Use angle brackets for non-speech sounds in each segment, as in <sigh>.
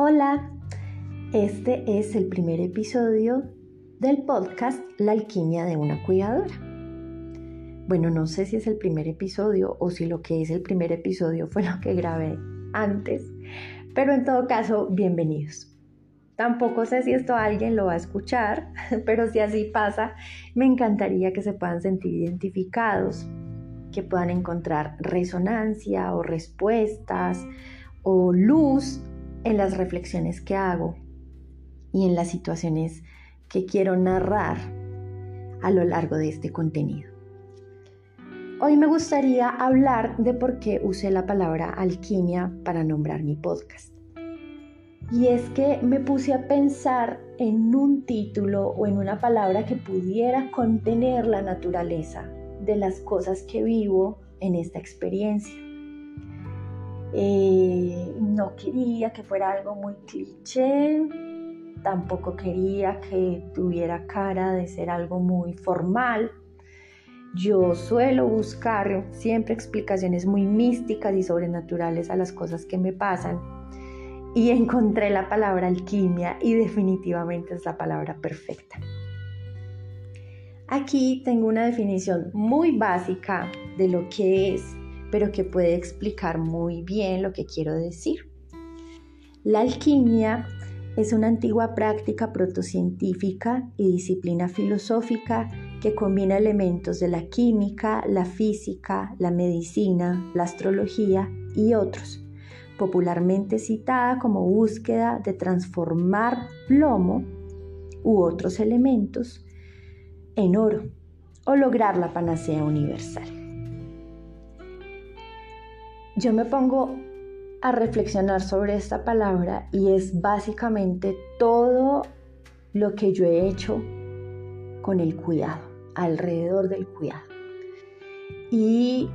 Hola, este es el primer episodio del podcast La alquimia de una cuidadora. Bueno, no sé si es el primer episodio o si lo que es el primer episodio fue lo que grabé antes, pero en todo caso, bienvenidos. Tampoco sé si esto alguien lo va a escuchar, <laughs> pero si así pasa, me encantaría que se puedan sentir identificados, que puedan encontrar resonancia o respuestas o luz en las reflexiones que hago y en las situaciones que quiero narrar a lo largo de este contenido. Hoy me gustaría hablar de por qué usé la palabra alquimia para nombrar mi podcast. Y es que me puse a pensar en un título o en una palabra que pudiera contener la naturaleza de las cosas que vivo en esta experiencia. Eh, quería que fuera algo muy cliché, tampoco quería que tuviera cara de ser algo muy formal. Yo suelo buscar siempre explicaciones muy místicas y sobrenaturales a las cosas que me pasan y encontré la palabra alquimia y definitivamente es la palabra perfecta. Aquí tengo una definición muy básica de lo que es pero que puede explicar muy bien lo que quiero decir. La alquimia es una antigua práctica protocientífica y disciplina filosófica que combina elementos de la química, la física, la medicina, la astrología y otros, popularmente citada como búsqueda de transformar plomo u otros elementos en oro o lograr la panacea universal. Yo me pongo a reflexionar sobre esta palabra y es básicamente todo lo que yo he hecho con el cuidado, alrededor del cuidado. Y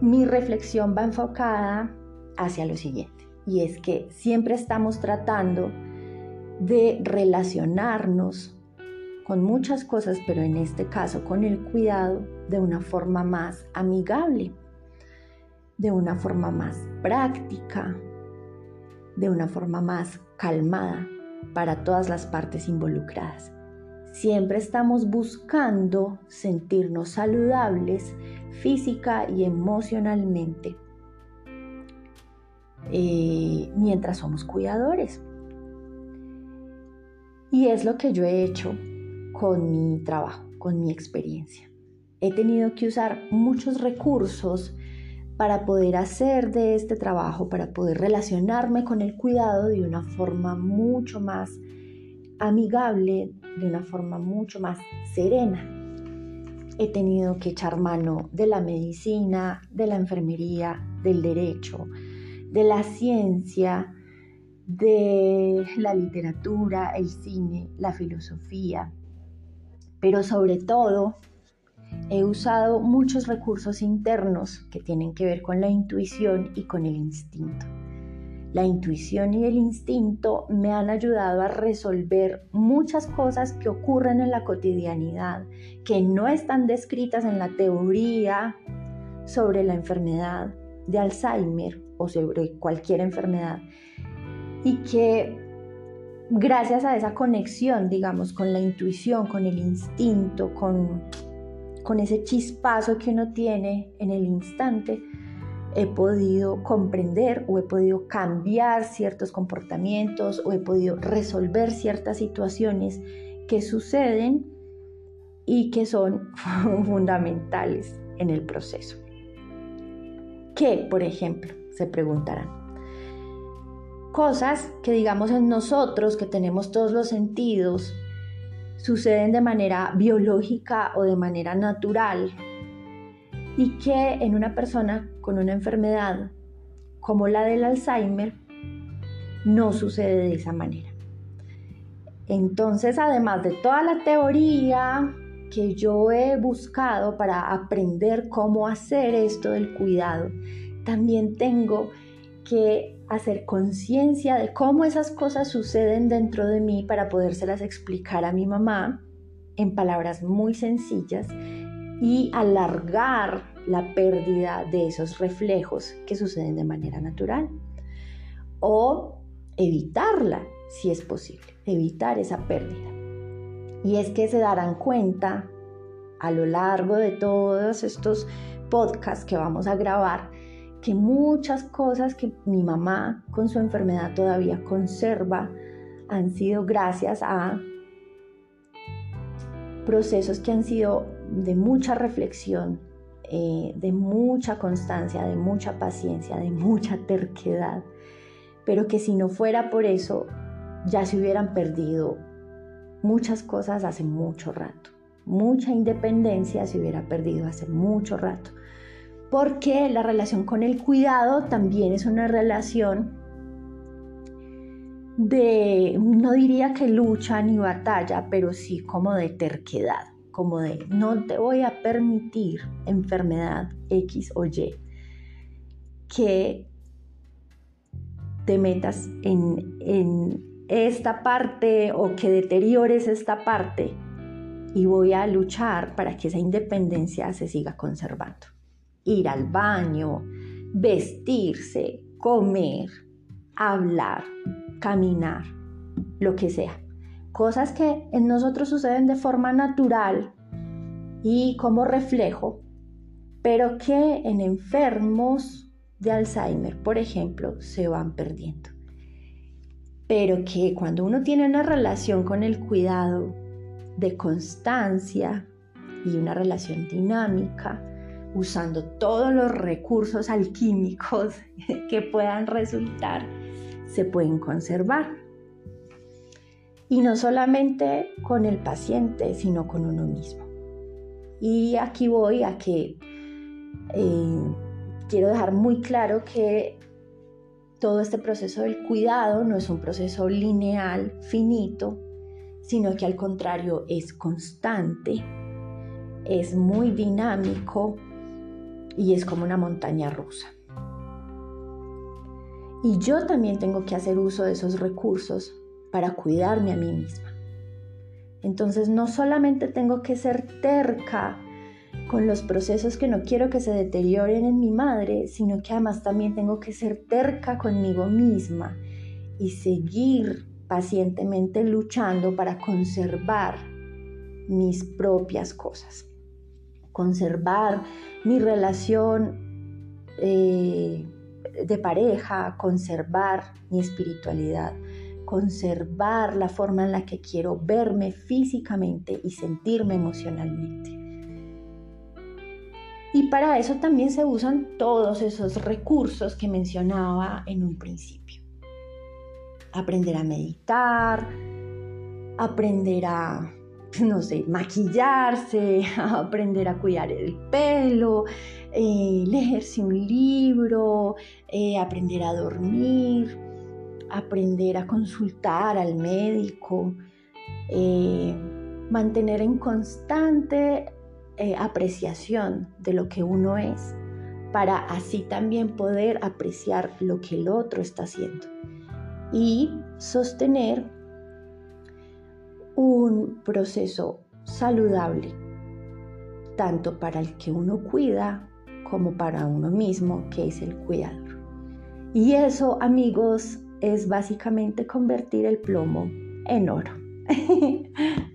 mi reflexión va enfocada hacia lo siguiente, y es que siempre estamos tratando de relacionarnos con muchas cosas, pero en este caso con el cuidado de una forma más amigable de una forma más práctica, de una forma más calmada para todas las partes involucradas. Siempre estamos buscando sentirnos saludables física y emocionalmente eh, mientras somos cuidadores. Y es lo que yo he hecho con mi trabajo, con mi experiencia. He tenido que usar muchos recursos para poder hacer de este trabajo, para poder relacionarme con el cuidado de una forma mucho más amigable, de una forma mucho más serena. He tenido que echar mano de la medicina, de la enfermería, del derecho, de la ciencia, de la literatura, el cine, la filosofía, pero sobre todo he usado muchos recursos internos que tienen que ver con la intuición y con el instinto. La intuición y el instinto me han ayudado a resolver muchas cosas que ocurren en la cotidianidad, que no están descritas en la teoría sobre la enfermedad de Alzheimer o sobre cualquier enfermedad, y que gracias a esa conexión, digamos, con la intuición, con el instinto, con con ese chispazo que uno tiene en el instante, he podido comprender o he podido cambiar ciertos comportamientos o he podido resolver ciertas situaciones que suceden y que son <laughs> fundamentales en el proceso. ¿Qué, por ejemplo? Se preguntarán. Cosas que digamos en nosotros, que tenemos todos los sentidos, suceden de manera biológica o de manera natural y que en una persona con una enfermedad como la del Alzheimer no sucede de esa manera. Entonces, además de toda la teoría que yo he buscado para aprender cómo hacer esto del cuidado, también tengo que hacer conciencia de cómo esas cosas suceden dentro de mí para podérselas explicar a mi mamá en palabras muy sencillas y alargar la pérdida de esos reflejos que suceden de manera natural. O evitarla si es posible, evitar esa pérdida. Y es que se darán cuenta a lo largo de todos estos podcasts que vamos a grabar que muchas cosas que mi mamá con su enfermedad todavía conserva han sido gracias a procesos que han sido de mucha reflexión, eh, de mucha constancia, de mucha paciencia, de mucha terquedad, pero que si no fuera por eso ya se hubieran perdido muchas cosas hace mucho rato. Mucha independencia se hubiera perdido hace mucho rato. Porque la relación con el cuidado también es una relación de, no diría que lucha ni batalla, pero sí como de terquedad, como de no te voy a permitir enfermedad X o Y que te metas en, en esta parte o que deteriores esta parte y voy a luchar para que esa independencia se siga conservando. Ir al baño, vestirse, comer, hablar, caminar, lo que sea. Cosas que en nosotros suceden de forma natural y como reflejo, pero que en enfermos de Alzheimer, por ejemplo, se van perdiendo pero que cuando uno tiene una relación con el cuidado de constancia y una relación dinámica, usando todos los recursos alquímicos <laughs> que puedan resultar, se pueden conservar. Y no solamente con el paciente, sino con uno mismo. Y aquí voy a que eh, quiero dejar muy claro que todo este proceso del cuidado no es un proceso lineal, finito, sino que al contrario es constante, es muy dinámico y es como una montaña rusa. Y yo también tengo que hacer uso de esos recursos para cuidarme a mí misma. Entonces no solamente tengo que ser terca con los procesos que no quiero que se deterioren en mi madre, sino que además también tengo que ser terca conmigo misma y seguir pacientemente luchando para conservar mis propias cosas, conservar mi relación eh, de pareja, conservar mi espiritualidad, conservar la forma en la que quiero verme físicamente y sentirme emocionalmente. Y para eso también se usan todos esos recursos que mencionaba en un principio. Aprender a meditar, aprender a, <laughs> no sé, maquillarse, <laughs> aprender a cuidar el pelo, eh, leerse un libro, eh, aprender a dormir, aprender a consultar al médico, eh, mantener en constante apreciación de lo que uno es, para así también poder apreciar lo que el otro está haciendo y sostener un proceso saludable, tanto para el que uno cuida como para uno mismo, que es el cuidador. Y eso, amigos, es básicamente convertir el plomo en oro. <laughs>